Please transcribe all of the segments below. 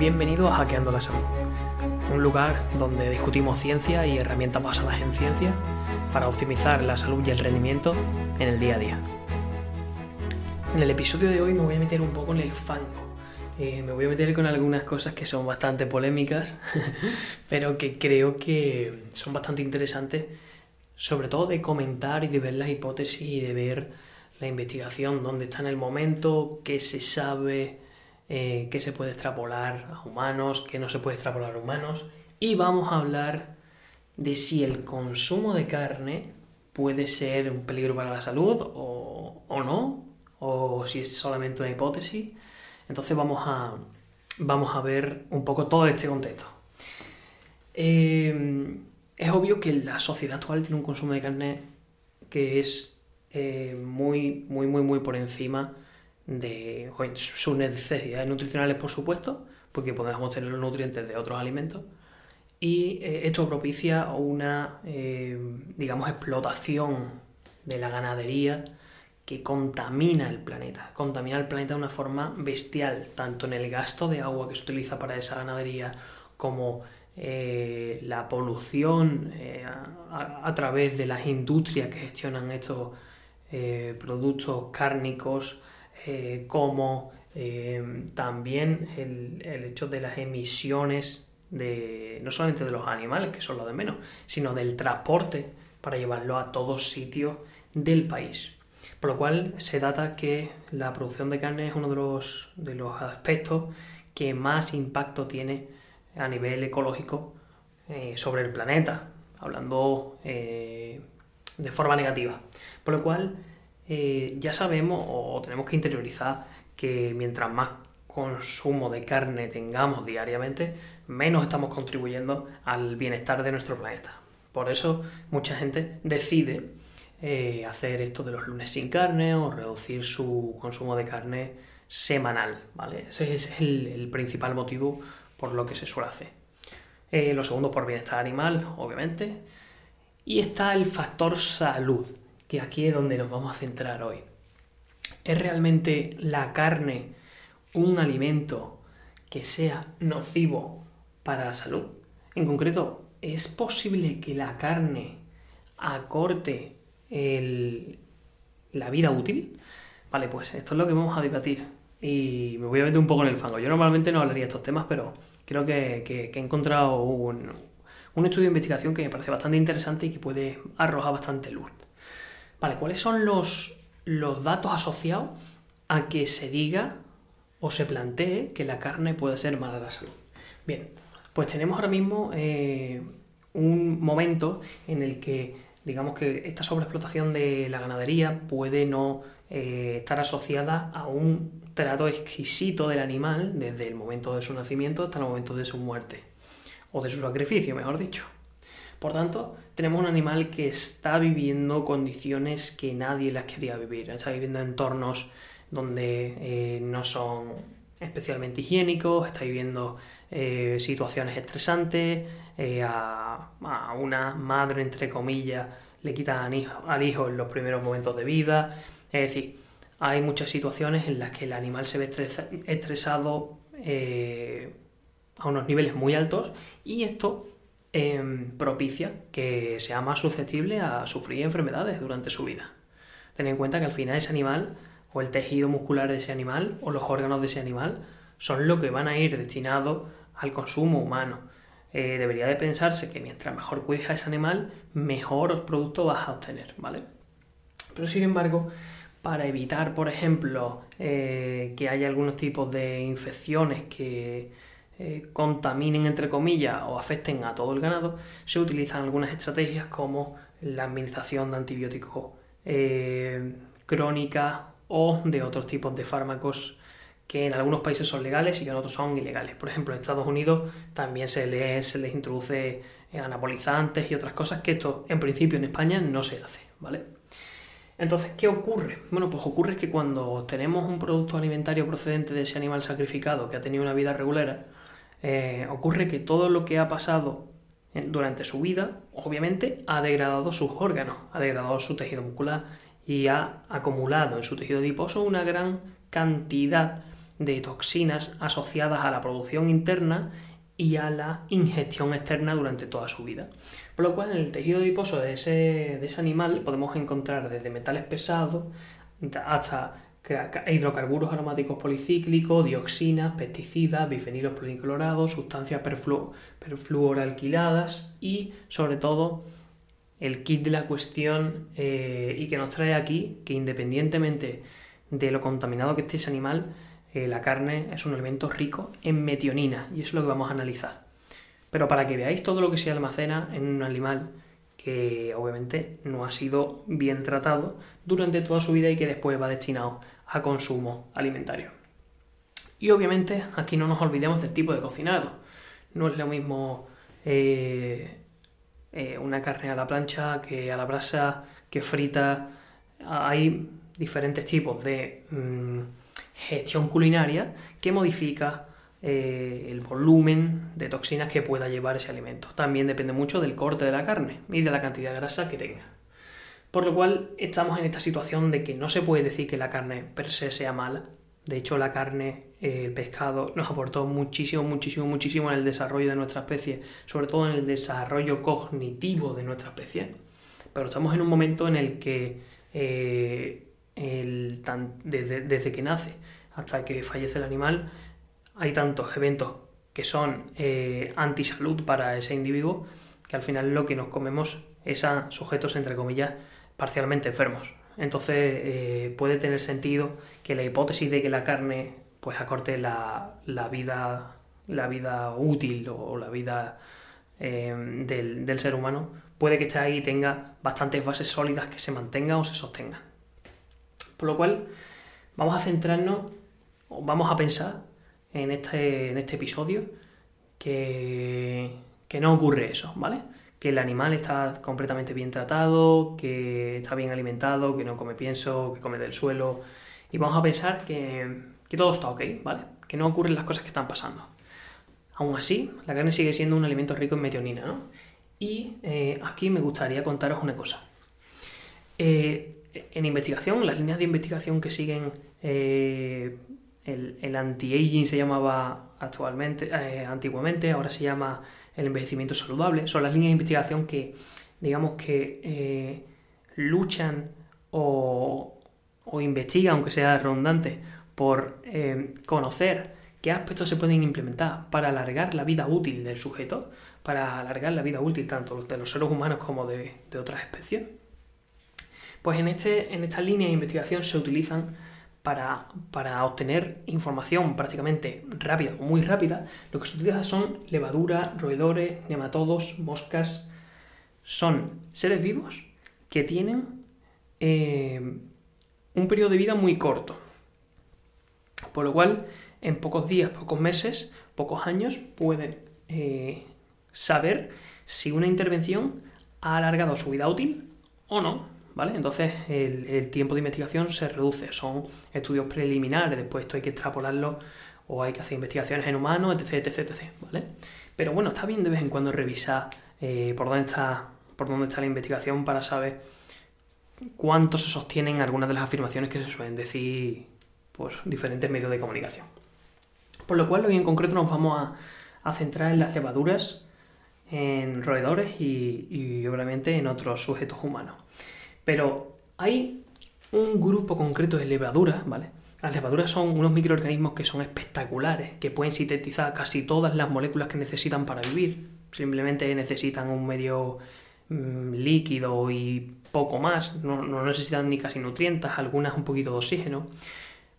Bienvenido a Hackeando la Salud, un lugar donde discutimos ciencia y herramientas basadas en ciencia para optimizar la salud y el rendimiento en el día a día. En el episodio de hoy me voy a meter un poco en el fango. Eh, me voy a meter con algunas cosas que son bastante polémicas, pero que creo que son bastante interesantes, sobre todo de comentar y de ver las hipótesis y de ver la investigación, dónde está en el momento, qué se sabe, eh, qué se puede extrapolar a humanos, qué no se puede extrapolar a humanos. Y vamos a hablar de si el consumo de carne puede ser un peligro para la salud o, no, o si es solamente una hipótesis. Entonces vamos a, vamos a ver un poco todo este contexto. Eh, es obvio que la sociedad actual tiene un consumo de carne que es eh, muy, muy, muy, muy por encima de sus necesidades nutricionales, por supuesto, porque podemos tener los nutrientes de otros alimentos. Y eh, esto propicia una, eh, digamos, explotación de la ganadería que contamina el planeta. Contamina el planeta de una forma bestial, tanto en el gasto de agua que se utiliza para esa ganadería como la polución a, través de las industrias que gestionan estos eh, productos cárnicos, eh, como eh, también el, hecho de las emisiones de no solamente de los animales, que son lo de menos, sino del transporte para llevarlo a todos sitios del país. Por lo cual se data que la producción de carne es uno de los, de los aspectos que más impacto tiene a nivel ecológico sobre el planeta, hablando de forma negativa. Por lo cual, eh, ya sabemos o tenemos que interiorizar que mientras más consumo de carne tengamos diariamente, menos estamos contribuyendo al bienestar de nuestro planeta. Por eso mucha gente decide eh, hacer esto de los lunes sin carne o reducir su consumo de carne semanal, ¿vale? Ese, es el, principal motivo por lo que se suele hacer. Eh, lo segundo por bienestar animal, obviamente. Y está el factor salud, que aquí es donde nos vamos a centrar hoy. ¿Es realmente la carne un alimento que sea nocivo para la salud? En concreto, ¿es posible que la carne acorte la vida útil? Vale, pues esto es lo que vamos a debatir y me voy a meter un poco en el fango. Yo normalmente no hablaría de estos temas, pero creo que he encontrado un, un estudio de investigación que me parece bastante interesante y que puede arrojar bastante luz. Vale, ¿cuáles son los, datos asociados a que se diga o se plantee que la carne puede ser mala a la salud? Bien, pues tenemos ahora mismo eh, un momento en el que digamos que esta sobreexplotación de la ganadería puede no eh, estar asociada a un trato exquisito del animal desde el momento de su nacimiento hasta el momento de su muerte o de su sacrificio, mejor dicho. Por tanto, tenemos un animal que está viviendo condiciones que nadie las quería vivir. Está viviendo en entornos donde eh, no son especialmente higiénicos, está viviendo eh, situaciones estresantes, eh, a, una madre, entre comillas, le quitan al hijo, en los primeros momentos de vida. Es decir, hay muchas situaciones en las que el animal se ve estresado a unos niveles muy altos y esto em, propicia que sea más susceptible a sufrir enfermedades durante su vida. Ten en cuenta que al final ese animal o el tejido muscular de ese animal o los órganos de ese animal son lo que van a ir destinados al consumo humano. Eh, debería de pensarse que mientras mejor cuides a ese animal, mejor producto vas a obtener, ¿vale? Pero sin embargo, para evitar, por ejemplo, eh, que haya algunos tipos de infecciones que eh, contaminen, entre comillas, o afecten a todo el ganado, se utilizan algunas estrategias como la administración de antibióticos eh, crónica o de otros tipos de fármacos que en algunos países son legales y que en otros son ilegales. Por ejemplo, en Estados Unidos también se les, se les introduce anabolizantes y otras cosas que esto en principio en España no se hace, ¿vale? Entonces, ¿qué ocurre? Bueno, pues ocurre que cuando tenemos un producto alimentario procedente de ese animal sacrificado que ha tenido una vida regular, eh, ocurre que todo lo que ha pasado durante su vida, obviamente, ha degradado sus órganos, ha degradado su tejido muscular y ha acumulado en su tejido adiposo una gran cantidad de toxinas asociadas a la producción interna y a la ingestión externa durante toda su vida. Por lo cual en el tejido adiposo de ese, de ese animal podemos encontrar desde metales pesados hasta hidrocarburos aromáticos policíclicos, dioxinas, pesticidas, bifenilos policlorados, sustancias perflu perfluoralquiladas y sobre todo el kit de la cuestión eh, y que nos trae aquí que independientemente de lo contaminado que esté ese animal, eh, la carne es un alimento rico en metionina y eso es lo que vamos a analizar. Pero para que veáis todo lo que se almacena en un animal que obviamente no ha sido bien tratado durante toda su vida y que después va destinado a consumo alimentario. Y obviamente aquí no nos olvidemos del tipo de cocinado. No es lo mismo eh, eh, una carne a la plancha que a la brasa, que frita. Hay diferentes tipos de mm, gestión culinaria que modifica eh, el volumen de toxinas que pueda llevar ese alimento. También depende mucho del corte de la carne y de la cantidad de grasa que tenga. Por lo cual estamos en esta situación de que no se puede decir que la carne per se sea mala. De hecho, la carne, eh, el pescado, nos aportó muchísimo, muchísimo, muchísimo en el desarrollo de nuestra especie, sobre todo en el desarrollo cognitivo de nuestra especie. Pero estamos en un momento en el que eh, desde, que nace hasta que fallece el animal, hay tantos eventos que son eh, antisalud para ese individuo que al final lo que nos comemos es a sujetos, entre comillas, parcialmente enfermos. Entonces eh, puede tener sentido que la hipótesis de que la carne pues acorte la, vida, la vida útil o la vida eh, del, del, ser humano puede que esté ahí y tenga bastantes bases sólidas que se mantengan o se sostengan. Por lo cual vamos a centrarnos o vamos a pensar en este, en este episodio que, que no ocurre eso, ¿vale? que el animal está completamente bien tratado, que está bien alimentado, que no come pienso, que come del suelo. Y vamos a pensar que, todo está ok, ¿vale? Que no ocurren las cosas que están pasando. Aún así, la carne sigue siendo un alimento rico en metionina, ¿no? Y eh, aquí me gustaría contaros una cosa. Eh, en investigación, las líneas de investigación que siguen eh, el, anti-aging se llamaba actualmente, antiguamente, ahora se llama el envejecimiento saludable, son las líneas de investigación que, digamos que eh, luchan o, investigan, aunque sea redundante, por eh, conocer qué aspectos se pueden implementar para alargar la vida útil del sujeto, para alargar la vida útil tanto de los seres humanos como de, otras especies. Pues en, este, en esta línea de investigación se utilizan para, obtener información prácticamente rápida o muy rápida, lo que se utiliza son levadura, roedores, nematodos, moscas. Son seres vivos que tienen eh, un periodo de vida muy corto. Por lo cual, en pocos días, pocos meses, pocos años, pueden eh, saber si una intervención ha alargado su vida útil o no. Entonces el, tiempo de investigación se reduce, son estudios preliminares, después esto hay que extrapolarlo o hay que hacer investigaciones en humanos, etc, etc, ¿vale? Pero bueno, está bien de vez en cuando revisar eh, por, dónde está, por dónde está la investigación para saber cuánto se sostienen algunas de las afirmaciones que se suelen decir pues, diferentes medios de comunicación. Por lo cual hoy en concreto nos vamos a, centrar en las levaduras, en roedores y, y obviamente en otros sujetos humanos. Pero hay un grupo concreto de levaduras, ¿vale? Las levaduras son unos microorganismos que son espectaculares, que pueden sintetizar casi todas las moléculas que necesitan para vivir. Simplemente necesitan un medio mm, líquido y poco más, no, necesitan ni casi nutrientes, algunas un poquito de oxígeno,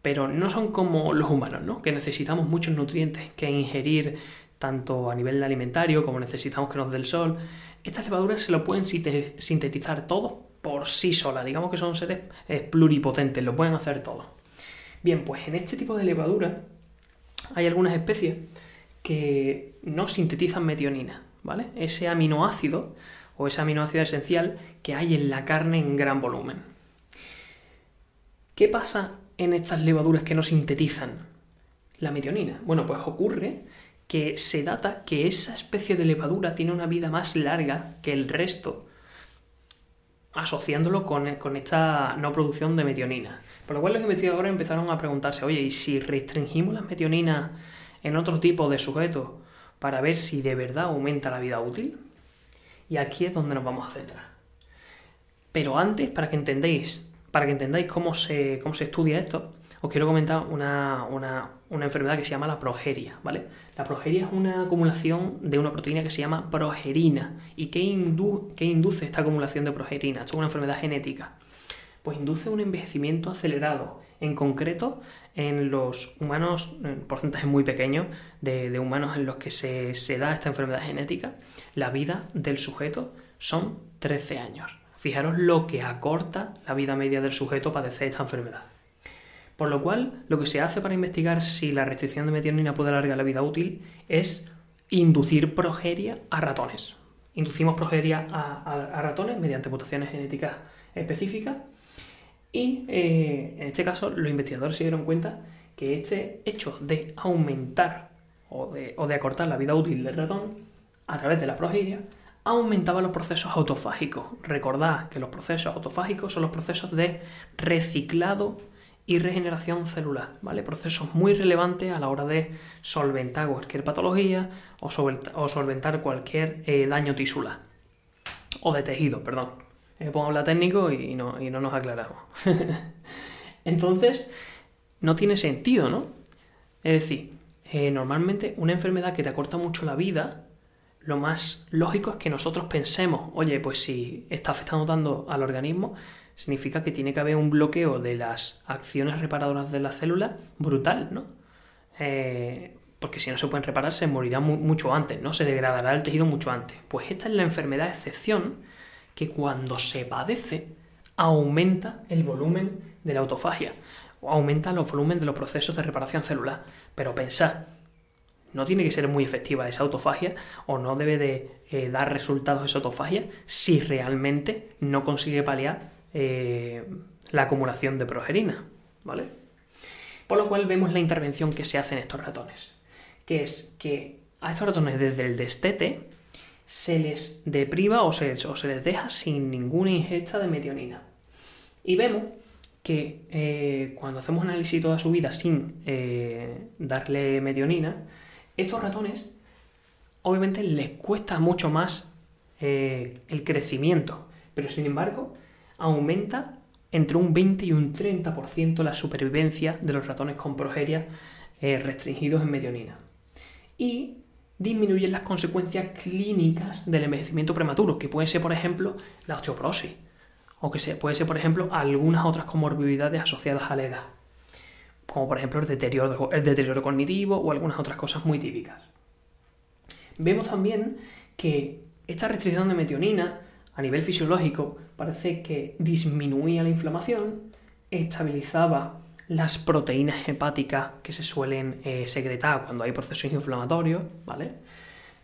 pero no son como los humanos, ¿no? Que necesitamos muchos nutrientes que ingerir tanto a nivel alimentario como necesitamos que nos dé el sol. Estas levaduras se lo pueden sintetizar todo por sí sola. Digamos que son seres eh, pluripotentes, lo pueden hacer todo. Bien, pues en este tipo de levadura hay algunas especies que no sintetizan metionina, ¿vale? Ese aminoácido o ese aminoácido esencial que hay en la carne en gran volumen. ¿Qué pasa en estas levaduras que no sintetizan la metionina? Bueno, pues ocurre que se data que esa especie de levadura tiene una vida más larga que el resto asociándolo con, con esta no producción de metionina. Por lo cual los investigadores empezaron a preguntarse, oye, ¿y si restringimos las metioninas en otro tipo de sujetos para ver si de verdad aumenta la vida útil? Y aquí es donde nos vamos a centrar. Pero antes, para que entendáis, para que entendáis cómo se, cómo se estudia esto, os quiero comentar una, enfermedad que se llama la progeria, ¿vale? La progeria es una acumulación de una proteína que se llama progerina. ¿Y qué, qué induce esta acumulación de progerina? Esto es una enfermedad genética. Pues induce un envejecimiento acelerado, en concreto en los humanos, en porcentajes muy pequeños de, humanos en los que se, se da esta enfermedad genética, la vida del sujeto son 13 años. Fijaros lo que acorta la vida media del sujeto padecer esta enfermedad. Por lo cual, lo que se hace para investigar si la restricción de metionina puede alargar la vida útil es inducir progeria a ratones. Inducimos progeria a, ratones mediante mutaciones genéticas específicas y eh, en este caso los investigadores se dieron cuenta que este hecho de aumentar o de, o de acortar la vida útil del ratón a través de la progeria aumentaba los procesos autofágicos. Recordad que los procesos autofágicos son los procesos de reciclado y regeneración celular, ¿vale? Procesos muy relevantes a la hora de solventar cualquier patología o solventar, cualquier eh, daño tisular. O de tejido, perdón. Me pongo a técnico y no, y no nos aclaramos. Entonces, no tiene sentido, ¿no? Es decir, eh, normalmente una enfermedad que te acorta mucho la vida, lo más lógico es que nosotros pensemos, oye, pues si está afectando tanto al organismo, significa que tiene que haber un bloqueo de las acciones reparadoras de la célula brutal, ¿no? Eh, porque si no se pueden reparar se morirá mucho antes, ¿no? Se degradará el tejido mucho antes. Pues esta es la enfermedad excepción que cuando se padece aumenta el volumen de la autofagia, o aumenta los volúmenes de los procesos de reparación celular. Pero pensad, no tiene que ser muy efectiva esa autofagia o no debe de eh, dar resultados esa autofagia si realmente no consigue paliar eh, la acumulación de progerina, ¿vale? Por lo cual vemos la intervención que se hace en estos ratones, que es que a estos ratones desde el destete se les depriva o se, les deja sin ninguna ingesta de metionina. Y vemos que eh, cuando hacemos análisis toda su vida sin eh, darle metionina, estos ratones obviamente les cuesta mucho más el crecimiento, pero sin embargo aumenta entre un 20 y un 30% la supervivencia de los ratones con progeria eh, restringidos en metionina. Y disminuyen las consecuencias clínicas del envejecimiento prematuro, que puede ser, por ejemplo, la osteoporosis, o que puede ser, por ejemplo, algunas otras comorbilidades asociadas a la edad, como por ejemplo el deterioro, el deterioro cognitivo o algunas otras cosas muy típicas. Vemos también que esta restricción de metionina a nivel fisiológico parece que disminuía la inflamación, estabilizaba las proteínas hepáticas que se suelen eh, secretar cuando hay procesos inflamatorios, ¿vale?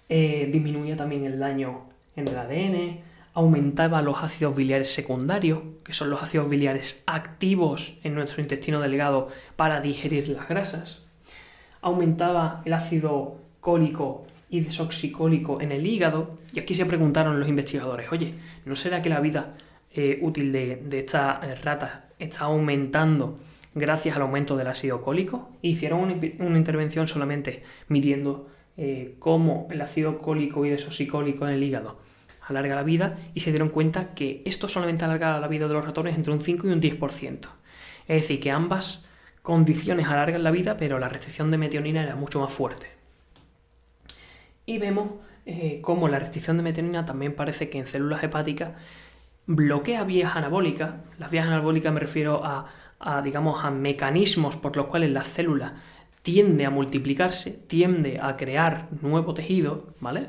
Eh, disminuía también el daño en el ADN, aumentaba los ácidos biliares secundarios, que son los ácidos biliares activos en nuestro intestino delgado para digerir las grasas, aumentaba el ácido cólico y desoxicólico en el hígado. Y aquí se preguntaron los investigadores, oye, ¿no será que la vida eh, útil de, estas eh, ratas está aumentando gracias al aumento del ácido cólico? hicieron una, intervención solamente midiendo eh, cómo el ácido cólico y desoxicólico en el hígado alarga la vida y se dieron cuenta que esto solamente alarga la vida de los ratones entre un 5 y un 10%. Es decir, que ambas condiciones alargan la vida, pero la restricción de metionina era mucho más fuerte y vemos eh, cómo la restricción de metionina también parece que en células hepáticas bloquea vías anabólicas. Las vías anabólicas me refiero a, digamos, a mecanismos por los cuales la célula tiende a multiplicarse, tiende a crear nuevo tejido, ¿vale?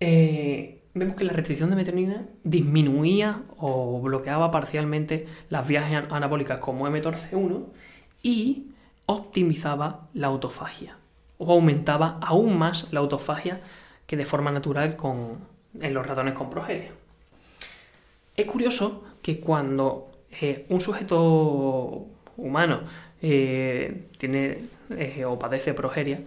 Eh, vemos que la restricción de metionina disminuía o bloqueaba parcialmente las vías anabólicas como mTORC1 y optimizaba la autofagia o aumentaba aún más la autofagia que de forma natural con, en los ratones con progeria. Es curioso que cuando eh, un sujeto humano eh, tiene eh, o padece progeria,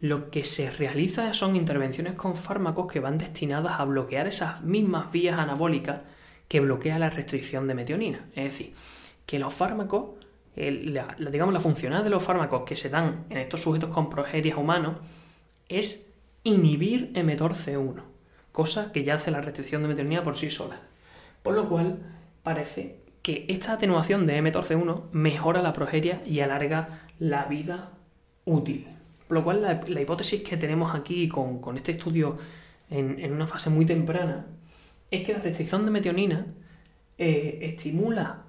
lo que se realiza son intervenciones con fármacos que van destinadas a bloquear esas mismas vías anabólicas que bloquea la restricción de metionina. Es decir, que los fármacos, la, digamos la funcionalidad de los fármacos que se dan en estos sujetos con progeria humanos es inhibir mTOR-C1, cosa que ya hace la restricción de metionina por sí sola. Por lo cual parece que esta atenuación de mTORC1 mejora la progeria y alarga la vida útil. Por lo cual la, hipótesis que tenemos aquí con, este estudio en, una fase muy temprana es que la restricción de metionina eh, estimula,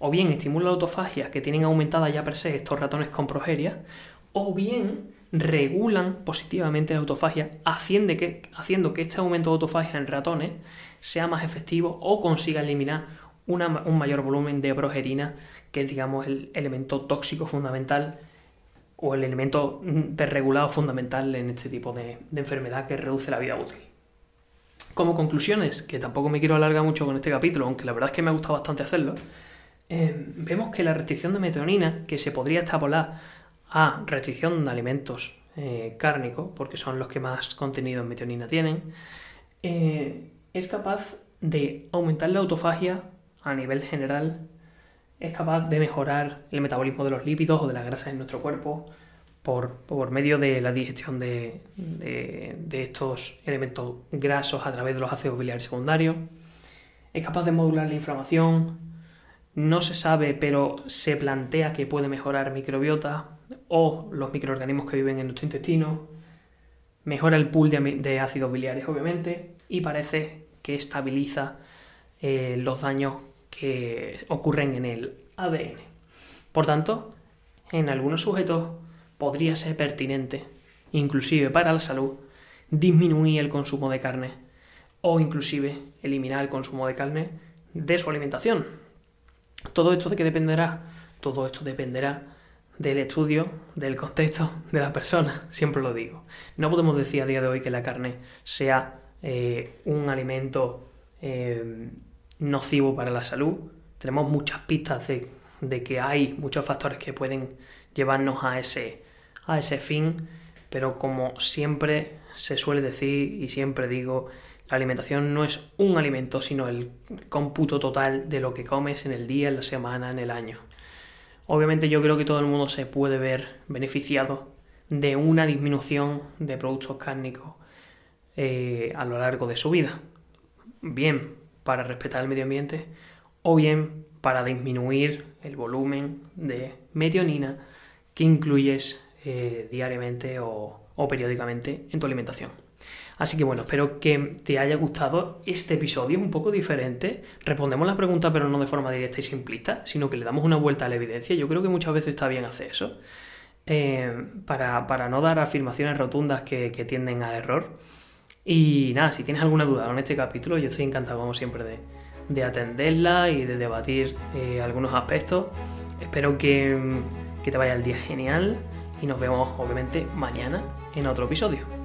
o bien estimula la autofagia que tienen aumentada ya per se estos ratones con progeria, o bien regulan positivamente la autofagia, haciendo que, haciendo que este aumento de autofagia en ratones sea más efectivo o consiga eliminar un mayor volumen de progerina, que es digamos el elemento tóxico fundamental o el elemento desregulado fundamental en este tipo de, enfermedad que reduce la vida útil. Como conclusiones, que tampoco me quiero alargar mucho con este capítulo, aunque la verdad es que me ha gustado bastante hacerlo, eh, vemos que la restricción de metionina, que se podría extrapolar a restricción de alimentos eh, cárnicos, porque son los que más contenido en metionina tienen, eh, es capaz de aumentar la autofagia a nivel general, es capaz de mejorar el metabolismo de los lípidos o de las grasas en nuestro cuerpo por, medio de la digestión de, de, estos elementos grasos a través de los ácidos biliares secundarios. Es capaz de modular la inflamación. No se sabe, pero se plantea que puede mejorar microbiota o los microorganismos que viven en nuestro intestino. Mejora el pool de, ácidos biliares, obviamente, y parece que estabiliza eh, los daños que ocurren en el ADN. Por tanto, en algunos sujetos podría ser pertinente, inclusive para la salud, disminuir el consumo de carne o inclusive eliminar el consumo de carne de su alimentación. ¿Todo esto de qué dependerá? Todo esto dependerá del estudio, del contexto de la persona, siempre lo digo. No podemos decir a día de hoy que la carne sea eh, un alimento eh, nocivo para la salud. Tenemos muchas pistas de, que hay muchos factores que pueden llevarnos a ese, a ese fin, pero como siempre se suele decir y siempre digo, la alimentación no es un alimento, sino el cómputo total de lo que comes en el día, en la semana, en el año. Obviamente yo creo que todo el mundo se puede ver beneficiado de una disminución de productos cárnicos eh, a lo largo de su vida. Bien, para respetar el medio ambiente o bien para disminuir el volumen de metionina que incluyes eh, diariamente o, periódicamente en tu alimentación. Así que bueno, espero que te haya gustado este episodio, un poco diferente. Respondemos la pregunta, pero no de forma directa y simplista, sino que le damos una vuelta a la evidencia. Yo creo que muchas veces está bien hacer eso, eh, para, no dar afirmaciones rotundas que, que tienden al error. Y nada, si tienes alguna duda con este capítulo, yo estoy encantado como siempre de, atenderla y de debatir eh, algunos aspectos. Espero que, que te vaya el día genial y nos vemos obviamente mañana en otro episodio.